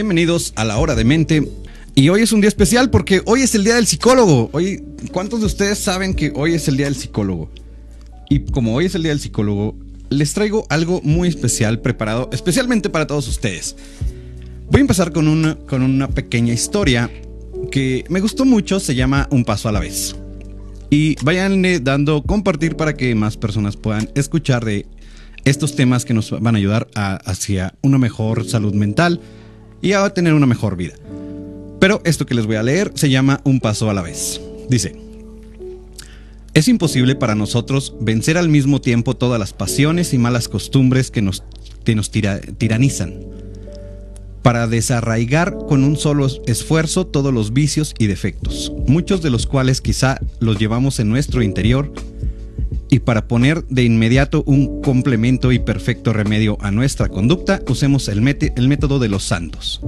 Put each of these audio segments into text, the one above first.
Bienvenidos a la hora de mente. Y hoy es un día especial porque hoy es el día del psicólogo. Hoy, ¿cuántos de ustedes saben que hoy es el día del psicólogo? Y como hoy es el día del psicólogo, les traigo algo muy especial preparado especialmente para todos ustedes. Voy a empezar con una, con una pequeña historia que me gustó mucho, se llama Un paso a la vez. Y vayan dando compartir para que más personas puedan escuchar de estos temas que nos van a ayudar hacia una mejor salud mental y a tener una mejor vida. Pero esto que les voy a leer se llama Un paso a la vez. Dice, es imposible para nosotros vencer al mismo tiempo todas las pasiones y malas costumbres que nos, nos tiranizan, para desarraigar con un solo esfuerzo todos los vicios y defectos, muchos de los cuales quizá los llevamos en nuestro interior y para poner de inmediato un complemento y perfecto remedio a nuestra conducta, usemos el, el método de los santos.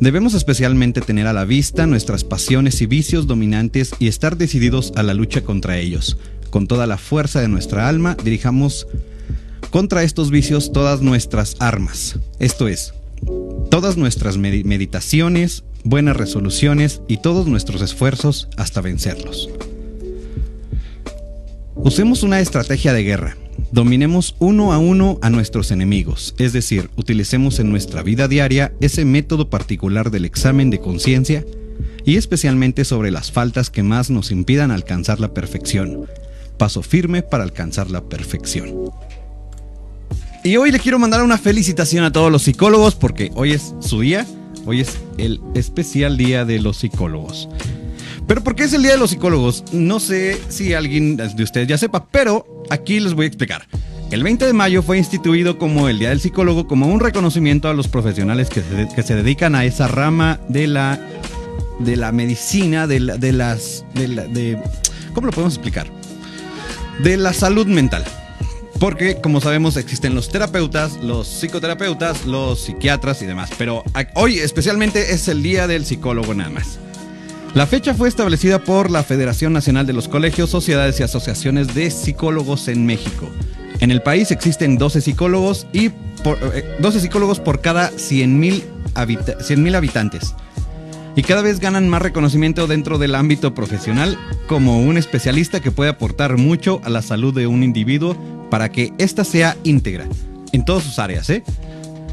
Debemos especialmente tener a la vista nuestras pasiones y vicios dominantes y estar decididos a la lucha contra ellos. Con toda la fuerza de nuestra alma, dirijamos contra estos vicios todas nuestras armas, esto es, todas nuestras meditaciones, buenas resoluciones y todos nuestros esfuerzos hasta vencerlos. Usemos una estrategia de guerra. Dominemos uno a uno a nuestros enemigos, es decir, utilicemos en nuestra vida diaria ese método particular del examen de conciencia y especialmente sobre las faltas que más nos impidan alcanzar la perfección. Paso firme para alcanzar la perfección. Y hoy le quiero mandar una felicitación a todos los psicólogos porque hoy es su día, hoy es el especial día de los psicólogos. Pero ¿por qué es el Día de los Psicólogos? No sé si alguien de ustedes ya sepa, pero aquí les voy a explicar. El 20 de mayo fue instituido como el Día del Psicólogo como un reconocimiento a los profesionales que se, dedican a esa rama de la, de la medicina, de, de las... De, ¿Cómo lo podemos explicar? De la salud mental. Porque, como sabemos, existen los terapeutas, los psicoterapeutas, los psiquiatras y demás. Pero hoy especialmente es el Día del Psicólogo nada más. La fecha fue establecida por la Federación Nacional de los Colegios, Sociedades y Asociaciones de Psicólogos en México. En el país existen 12 psicólogos y por, 12 eh, psicólogos por cada 100.000 habitantes. Y cada vez ganan más reconocimiento dentro del ámbito profesional como un especialista que puede aportar mucho a la salud de un individuo para que ésta sea íntegra en todas sus áreas, ¿eh?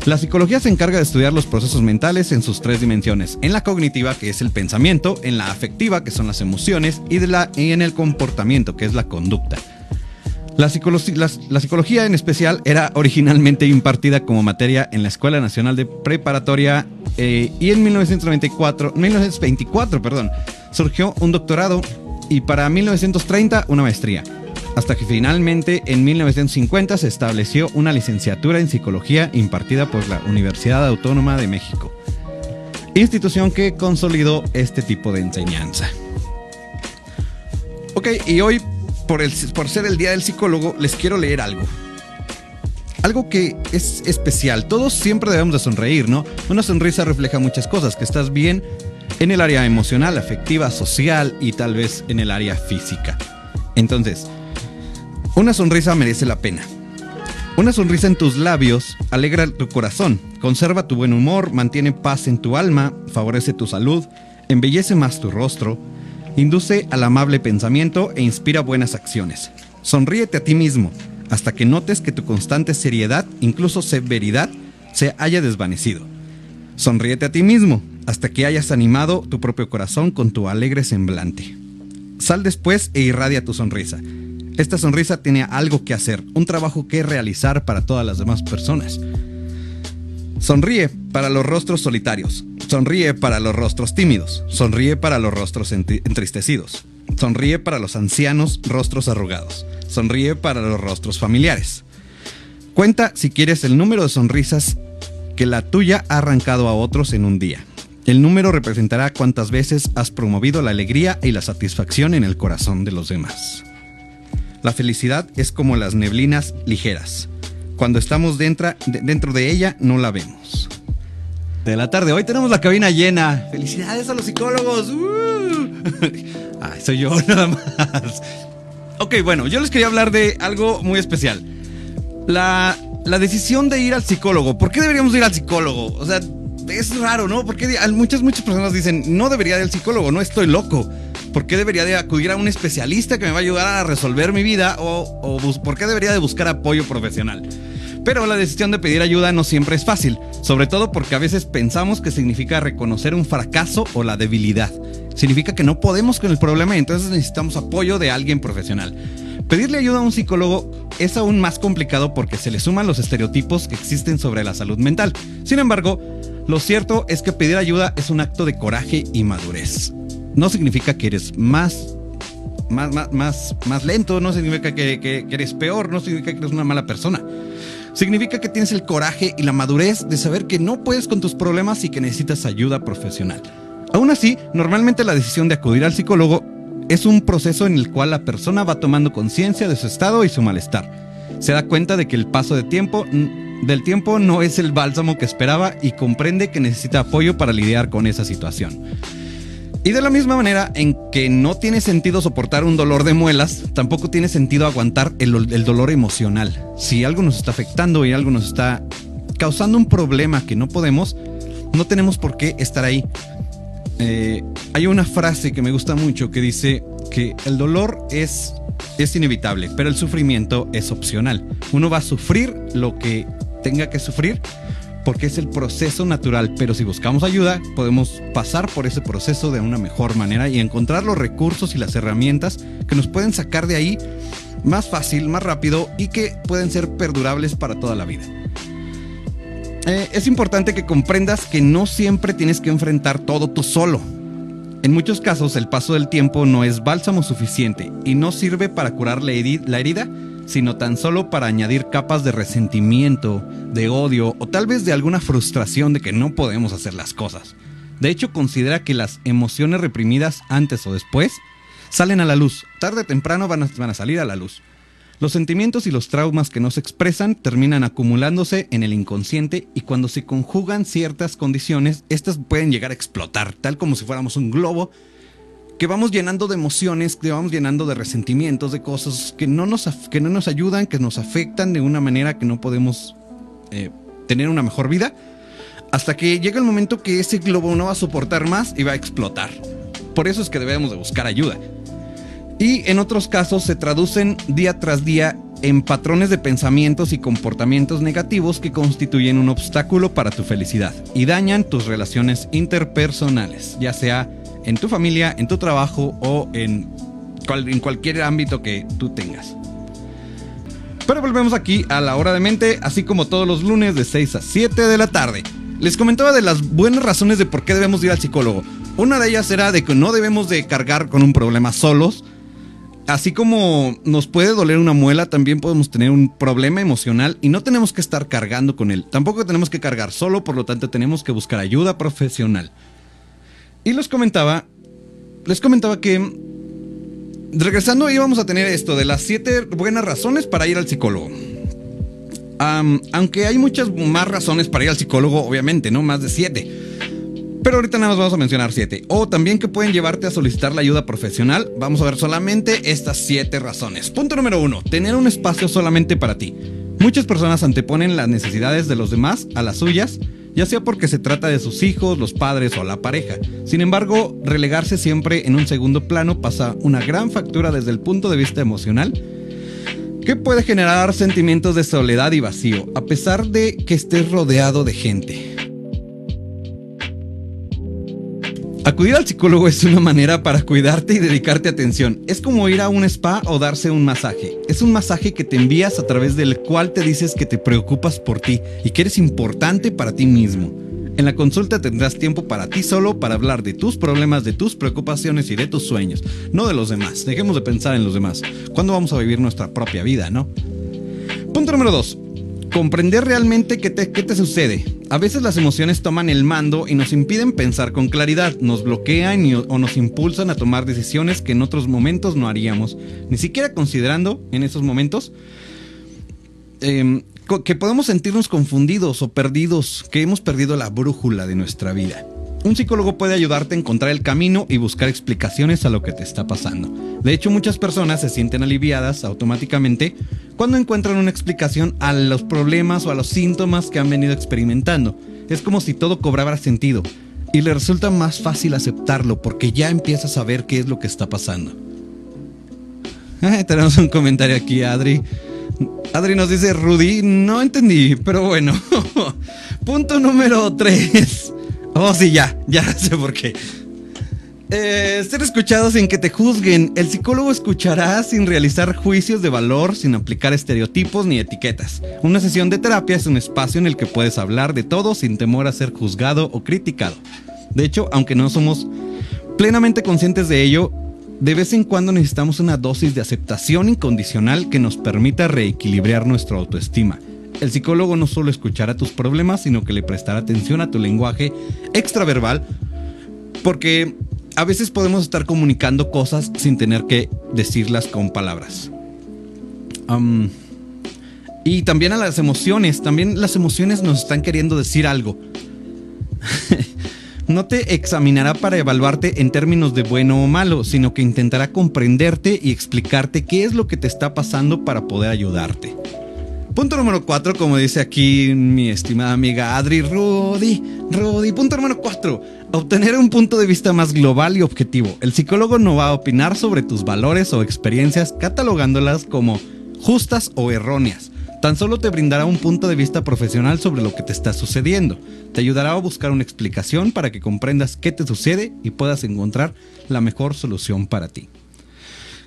La psicología se encarga de estudiar los procesos mentales en sus tres dimensiones, en la cognitiva, que es el pensamiento, en la afectiva, que son las emociones, y, en el comportamiento, que es la conducta. La, psicología en especial era originalmente impartida como materia en la Escuela Nacional de Preparatoria eh, y en 1994, 1924 perdón, surgió un doctorado y para 1930 una maestría hasta que finalmente en 1950 se estableció una licenciatura en psicología impartida por la Universidad Autónoma de México, institución que consolidó este tipo de enseñanza. Ok, y hoy, por, ser el Día del Psicólogo, les quiero leer algo. Algo que es especial. Todos siempre debemos de sonreír, ¿no? Una sonrisa refleja muchas cosas, que estás bien en el área emocional, afectiva, social y tal vez en el área física. Entonces, una sonrisa merece la pena. Una sonrisa en tus labios alegra tu corazón, conserva tu buen humor, mantiene paz en tu alma, favorece tu salud, embellece más tu rostro, induce al amable pensamiento e inspira buenas acciones. Sonríete a ti mismo hasta que notes que tu constante seriedad, incluso severidad, se haya desvanecido. Sonríete a ti mismo hasta que hayas animado tu propio corazón con tu alegre semblante. Sal después e irradia tu sonrisa. Esta sonrisa tiene algo que hacer, un trabajo que realizar para todas las demás personas. Sonríe para los rostros solitarios, sonríe para los rostros tímidos, sonríe para los rostros entristecidos, sonríe para los ancianos rostros arrugados, sonríe para los rostros familiares. Cuenta si quieres el número de sonrisas que la tuya ha arrancado a otros en un día. El número representará cuántas veces has promovido la alegría y la satisfacción en el corazón de los demás. La felicidad es como las neblinas ligeras. Cuando estamos dentro, de ella, no la vemos. De la tarde, hoy tenemos la cabina llena. Felicidades a los psicólogos. ¡Uh! Soy yo nada más. Ok, bueno, yo les quería hablar de algo muy especial. La, la decisión de ir al psicólogo. ¿Por qué deberíamos ir al psicólogo? O sea, es raro, ¿no? Porque muchas, muchas personas dicen, no debería ir al psicólogo, no estoy loco. ¿Por qué debería de acudir a un especialista que me va a ayudar a resolver mi vida? ¿O, o por qué debería de buscar apoyo profesional? Pero la decisión de pedir ayuda no siempre es fácil, sobre todo porque a veces pensamos que significa reconocer un fracaso o la debilidad. Significa que no podemos con el problema y entonces necesitamos apoyo de alguien profesional. Pedirle ayuda a un psicólogo es aún más complicado porque se le suman los estereotipos que existen sobre la salud mental. Sin embargo, lo cierto es que pedir ayuda es un acto de coraje y madurez. No significa que eres más más, más, más, lento, no significa que, eres peor, no significa que eres una mala persona. Significa que tienes el coraje y la madurez de saber que no puedes con tus problemas y que necesitas ayuda profesional. Aún así, normalmente la decisión de acudir al psicólogo es un proceso en el cual la persona va tomando conciencia de su estado y su malestar. Se da cuenta de que el paso tiempo del tiempo no es el bálsamo que esperaba y comprende que necesita apoyo para lidiar con esa situación. Y de la misma manera en que no tiene sentido soportar un dolor de muelas, tampoco tiene sentido aguantar el, dolor emocional. Si algo nos está afectando y algo nos está causando un problema que no podemos, no tenemos por qué estar ahí. Eh, hay una frase que me gusta mucho que dice que el dolor es, es inevitable, pero el sufrimiento es opcional. Uno va a sufrir lo que tenga que sufrir porque es el proceso natural, pero si buscamos ayuda, podemos pasar por ese proceso de una mejor manera y encontrar los recursos y las herramientas que nos pueden sacar de ahí más fácil, más rápido y que pueden ser perdurables para toda la vida. Eh, es importante que comprendas que no siempre tienes que enfrentar todo tú solo. En muchos casos el paso del tiempo no es bálsamo suficiente y no sirve para curar la herida sino tan solo para añadir capas de resentimiento, de odio o tal vez de alguna frustración de que no podemos hacer las cosas. De hecho, considera que las emociones reprimidas antes o después salen a la luz, tarde o temprano van a, salir a la luz. Los sentimientos y los traumas que no se expresan terminan acumulándose en el inconsciente y cuando se conjugan ciertas condiciones, estas pueden llegar a explotar, tal como si fuéramos un globo que vamos llenando de emociones, que vamos llenando de resentimientos, de cosas que no nos, que no nos ayudan, que nos afectan de una manera que no podemos eh, tener una mejor vida, hasta que llega el momento que ese globo no va a soportar más y va a explotar. Por eso es que debemos de buscar ayuda. Y en otros casos se traducen día tras día en patrones de pensamientos y comportamientos negativos que constituyen un obstáculo para tu felicidad y dañan tus relaciones interpersonales, ya sea en tu familia, en tu trabajo o en, en cualquier ámbito que tú tengas. Pero volvemos aquí a la hora de mente, así como todos los lunes de 6 a 7 de la tarde. Les comentaba de las buenas razones de por qué debemos ir al psicólogo. Una de ellas era de que no debemos de cargar con un problema solos. Así como nos puede doler una muela, también podemos tener un problema emocional y no tenemos que estar cargando con él. Tampoco tenemos que cargar solo, por lo tanto tenemos que buscar ayuda profesional. Y les comentaba, les comentaba que regresando íbamos a tener esto de las siete buenas razones para ir al psicólogo. aunque hay muchas más razones para ir al psicólogo, obviamente, ¿no? Más de siete. Pero ahorita nada más vamos a mencionar siete. O también que pueden llevarte a solicitar la ayuda profesional. Vamos a ver solamente estas siete razones. Punto número uno, tener un espacio solamente para ti. Muchas personas anteponen las necesidades de los demás a las suyas ya sea porque se trata de sus hijos, los padres o la pareja. Sin embargo, relegarse siempre en un segundo plano pasa una gran factura desde el punto de vista emocional que puede generar sentimientos de soledad y vacío, a pesar de que estés rodeado de gente. Acudir al psicólogo es una manera para cuidarte y dedicarte atención. Es como ir a un spa o darse un masaje. Es un masaje que te envías a través del cual te dices que te preocupas por ti y que eres importante para ti mismo. En la consulta tendrás tiempo para ti solo para hablar de tus problemas, de tus preocupaciones y de tus sueños, no de los demás. Dejemos de pensar en los demás. ¿Cuándo vamos a vivir nuestra propia vida, no? Punto número 2 comprender realmente qué te, qué te sucede. A veces las emociones toman el mando y nos impiden pensar con claridad, nos bloquean o nos impulsan a tomar decisiones que en otros momentos no haríamos, ni siquiera considerando en esos momentos em, que podemos sentirnos confundidos o perdidos, que hemos perdido la brújula de nuestra vida. Un psicólogo puede ayudarte a encontrar el camino y buscar explicaciones a lo que te está pasando. De hecho, muchas personas se sienten aliviadas automáticamente cuando encuentran una explicación a los problemas o a los síntomas que han venido experimentando. es como si todo cobrara sentido y le resulta más fácil aceptarlo porque ya empieza a saber qué es lo que está pasando. tenemos un comentario aquí, Adri. Adri nos dice, Rudy, no entendí, pero bueno. Punto número 3. Oh, sí, ya, ya sé por qué. Eh, ser escuchado sin que te juzguen. El psicólogo escuchará sin realizar juicios de valor, sin aplicar estereotipos ni etiquetas. Una sesión de terapia es un espacio en el que puedes hablar de todo sin temor a ser juzgado o criticado. De hecho, aunque no somos plenamente conscientes de ello, de vez en cuando necesitamos una dosis de aceptación incondicional que nos permita reequilibrar nuestra autoestima. El psicólogo no solo escuchará tus problemas, sino que le prestará atención a tu lenguaje extraverbal, porque a veces podemos estar comunicando cosas sin tener que decirlas con palabras. y también a las emociones, también las emociones nos están queriendo decir algo. no te examinará para evaluarte en términos de bueno o malo, sino que intentará comprenderte y explicarte qué es lo que te está pasando para poder ayudarte. Punto número 4, como dice aquí mi estimada amiga Adri Rudy. Rudy, punto número 4. Obtener un punto de vista más global y objetivo. El psicólogo no va a opinar sobre tus valores o experiencias catalogándolas como justas o erróneas Tan solo te brindará un punto de vista profesional sobre lo que te está sucediendo. Te ayudará a buscar una explicación para que comprendas qué te sucede y puedas encontrar la mejor solución para ti.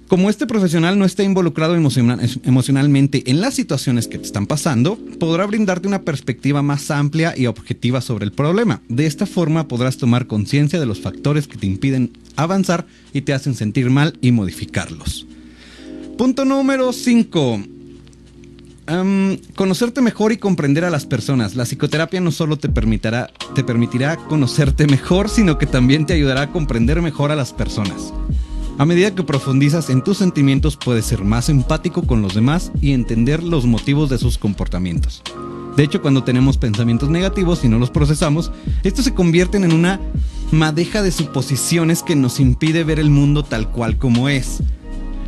Como este profesional no está involucrado emocionalmente en las situaciones que te están pasando, podrá brindarte una perspectiva más amplia y objetiva sobre el problema. De esta forma podrás tomar conciencia de los factores que te impiden avanzar y te hacen sentir mal y modificarlos. Punto número 5 conocerte mejor y comprender a las personas. La psicoterapia no solo te permitirá, te permitirá conocerte mejor, sino que también te ayudará a comprender mejor a las personas. A medida que profundizas en tus sentimientos puedes ser más empático con los demás y entender los motivos de sus comportamientos. De hecho, cuando tenemos pensamientos negativos y no los procesamos, estos se convierten en una madeja de suposiciones que nos impide ver el mundo tal cual como es.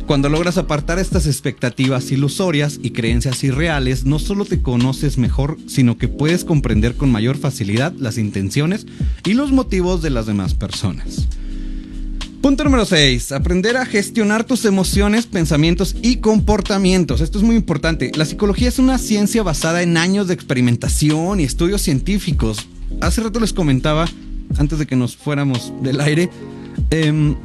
Cuando logras apartar estas expectativas ilusorias y creencias irreales, no solo te conoces mejor, sino que puedes comprender con mayor facilidad las intenciones y los motivos de las demás personas. Punto número 6. Aprender a gestionar tus emociones, pensamientos y comportamientos. Esto es muy importante. La psicología es una ciencia basada en años de experimentación y estudios científicos. Hace rato les comentaba, antes de que nos fuéramos del aire, eh,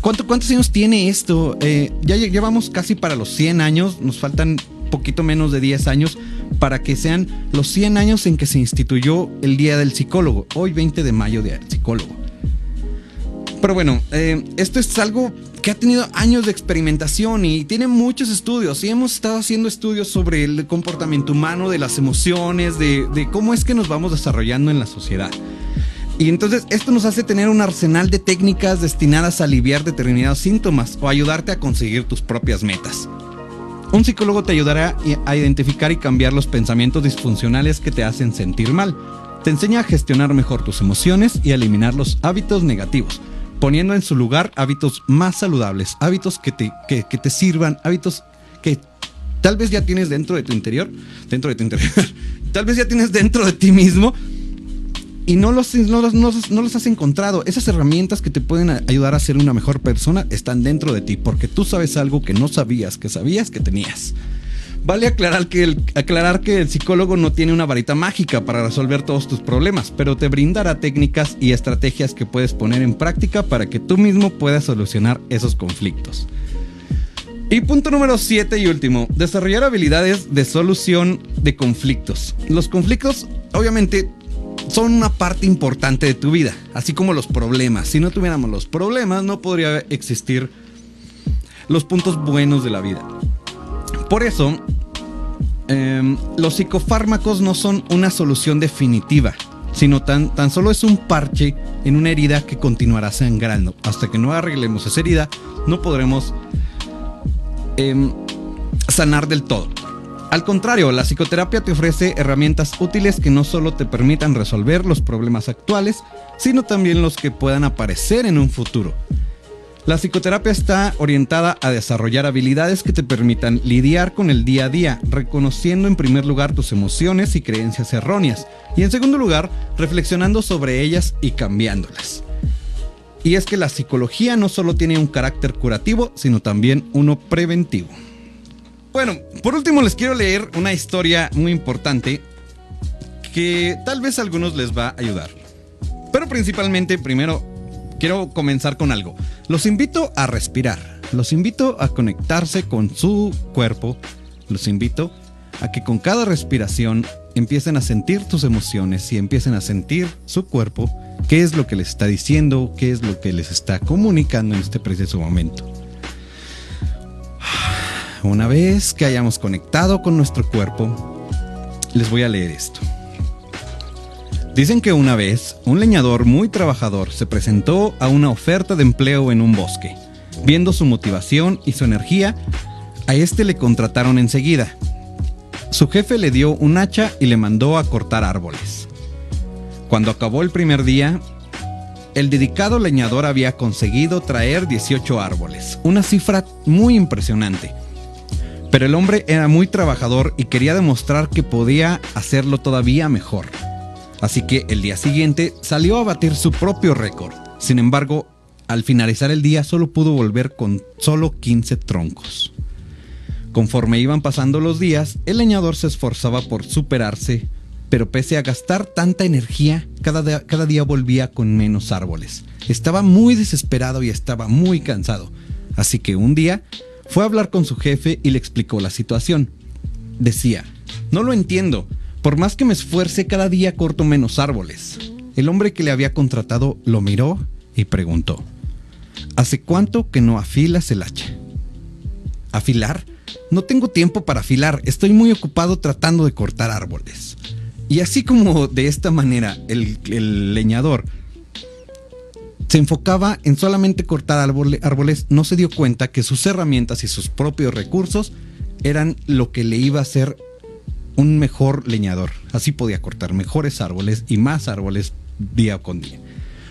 ¿Cuántos años tiene esto? Eh, ya llevamos casi para los 100 años, nos faltan poquito menos de 10 años para que sean los 100 años en que se instituyó el Día del Psicólogo, hoy 20 de mayo del Psicólogo. Pero bueno, eh, esto es algo que ha tenido años de experimentación y tiene muchos estudios y hemos estado haciendo estudios sobre el comportamiento humano, de las emociones, de, de cómo es que nos vamos desarrollando en la sociedad. Y entonces esto nos hace tener un arsenal de técnicas destinadas a aliviar determinados síntomas o ayudarte a conseguir tus propias metas. Un psicólogo te ayudará a identificar y cambiar los pensamientos disfuncionales que te hacen sentir mal. Te enseña a gestionar mejor tus emociones y a eliminar los hábitos negativos, poniendo en su lugar hábitos más saludables, hábitos que te, que, te sirvan, hábitos que tal vez ya tienes dentro de tu interior, dentro de tu interior, tal vez ya tienes dentro de ti mismo, y no los, no, los, no, los, has encontrado. Esas herramientas que te pueden ayudar a ser una mejor persona están dentro de ti porque tú sabes algo que no sabías, que sabías que tenías. Vale aclarar que, el, aclarar que el psicólogo no tiene una varita mágica para resolver todos tus problemas, pero te brindará técnicas y estrategias que puedes poner en práctica para que tú mismo puedas solucionar esos conflictos. Y punto número 7 y último, desarrollar habilidades de solución de conflictos. Los conflictos obviamente son una parte importante de tu vida, así como los problemas. Si no tuviéramos los problemas, no podría existir los puntos buenos de la vida. Por eso, em, los psicofármacos no son una solución definitiva, sino tan, tan solo es un parche en una herida que continuará sangrando. Hasta que no arreglemos esa herida, no podremos em, sanar del todo. Al contrario, la psicoterapia te ofrece herramientas útiles que no solo te permitan resolver los problemas actuales, sino también los que puedan aparecer en un futuro. La psicoterapia está orientada a desarrollar habilidades que te permitan lidiar con el día a día, reconociendo en primer lugar tus emociones y creencias erróneas, y en segundo lugar, reflexionando sobre ellas y cambiándolas. Y es que la psicología no solo tiene un carácter curativo, sino también uno preventivo. Bueno, por último les quiero leer una historia muy importante que tal vez a algunos les va a ayudar. Pero principalmente, primero, quiero comenzar con algo. Los invito a respirar. Los invito a conectarse con su cuerpo. Los invito a que con cada respiración empiecen a sentir tus emociones y empiecen a sentir su cuerpo, qué es lo que les está diciendo, qué es lo que les está comunicando en este preciso momento. Una vez que hayamos conectado con nuestro cuerpo, les voy a leer esto. Dicen que una vez un leñador muy trabajador se presentó a una oferta de empleo en un bosque. Viendo su motivación y su energía, a este le contrataron enseguida. Su jefe le dio un hacha y le mandó a cortar árboles. Cuando acabó el primer día, el dedicado leñador había conseguido traer 18 árboles, una cifra muy impresionante. Pero el hombre era muy trabajador y quería demostrar que podía hacerlo todavía mejor. Así que el día siguiente salió a batir su propio récord. Sin embargo, al finalizar el día solo pudo volver con solo 15 troncos. Conforme iban pasando los días, el leñador se esforzaba por superarse, pero pese a gastar tanta energía, cada día, cada día volvía con menos árboles. Estaba muy desesperado y estaba muy cansado. Así que un día fue a hablar con su jefe y le explicó la situación. Decía, no lo entiendo, por más que me esfuerce, cada día corto menos árboles. El hombre que le había contratado lo miró y preguntó, ¿Hace cuánto que no afilas el hacha? ¿Afilar? No tengo tiempo para afilar, estoy muy ocupado tratando de cortar árboles. Y así como de esta manera el, leñador se enfocaba en solamente cortar árboles, no se dio cuenta que sus herramientas y sus propios recursos eran lo que le iba a hacer un mejor leñador. Así podía cortar mejores árboles y más árboles día con día.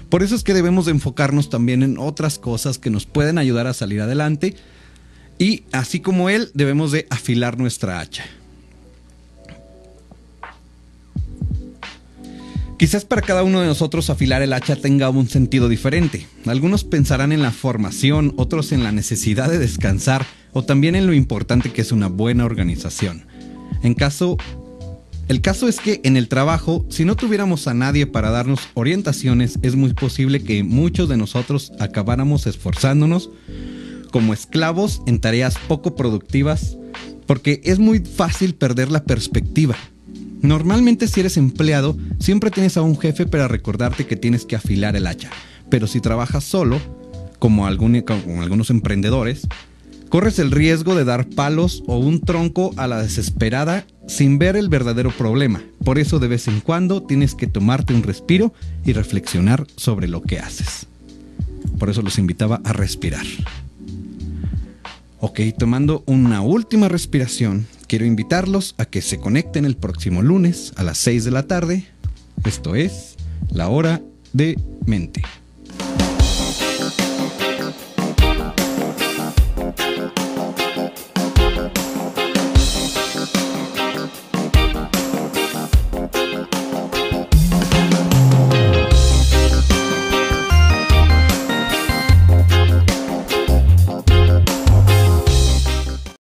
Por eso es que debemos de enfocarnos también en otras cosas que nos pueden ayudar a salir adelante y así como él debemos de afilar nuestra hacha. Quizás para cada uno de nosotros afilar el hacha tenga un sentido diferente. Algunos pensarán en la formación, otros en la necesidad de descansar o también en lo importante que es una buena organización. En caso el caso es que en el trabajo, si no tuviéramos a nadie para darnos orientaciones, es muy posible que muchos de nosotros acabáramos esforzándonos como esclavos en tareas poco productivas, porque es muy fácil perder la perspectiva. Normalmente si eres empleado, siempre tienes a un jefe para recordarte que tienes que afilar el hacha, pero si trabajas solo, como, como algunos emprendedores, corres el riesgo de dar palos o un tronco a la desesperada sin ver el verdadero problema. Por eso de vez en cuando tienes que tomarte un respiro y reflexionar sobre lo que haces. Por eso los invitaba a respirar. Ok, tomando una última respiración, quiero invitarlos a que se conecten el próximo lunes a las 6 de la tarde. Esto es la hora de mente.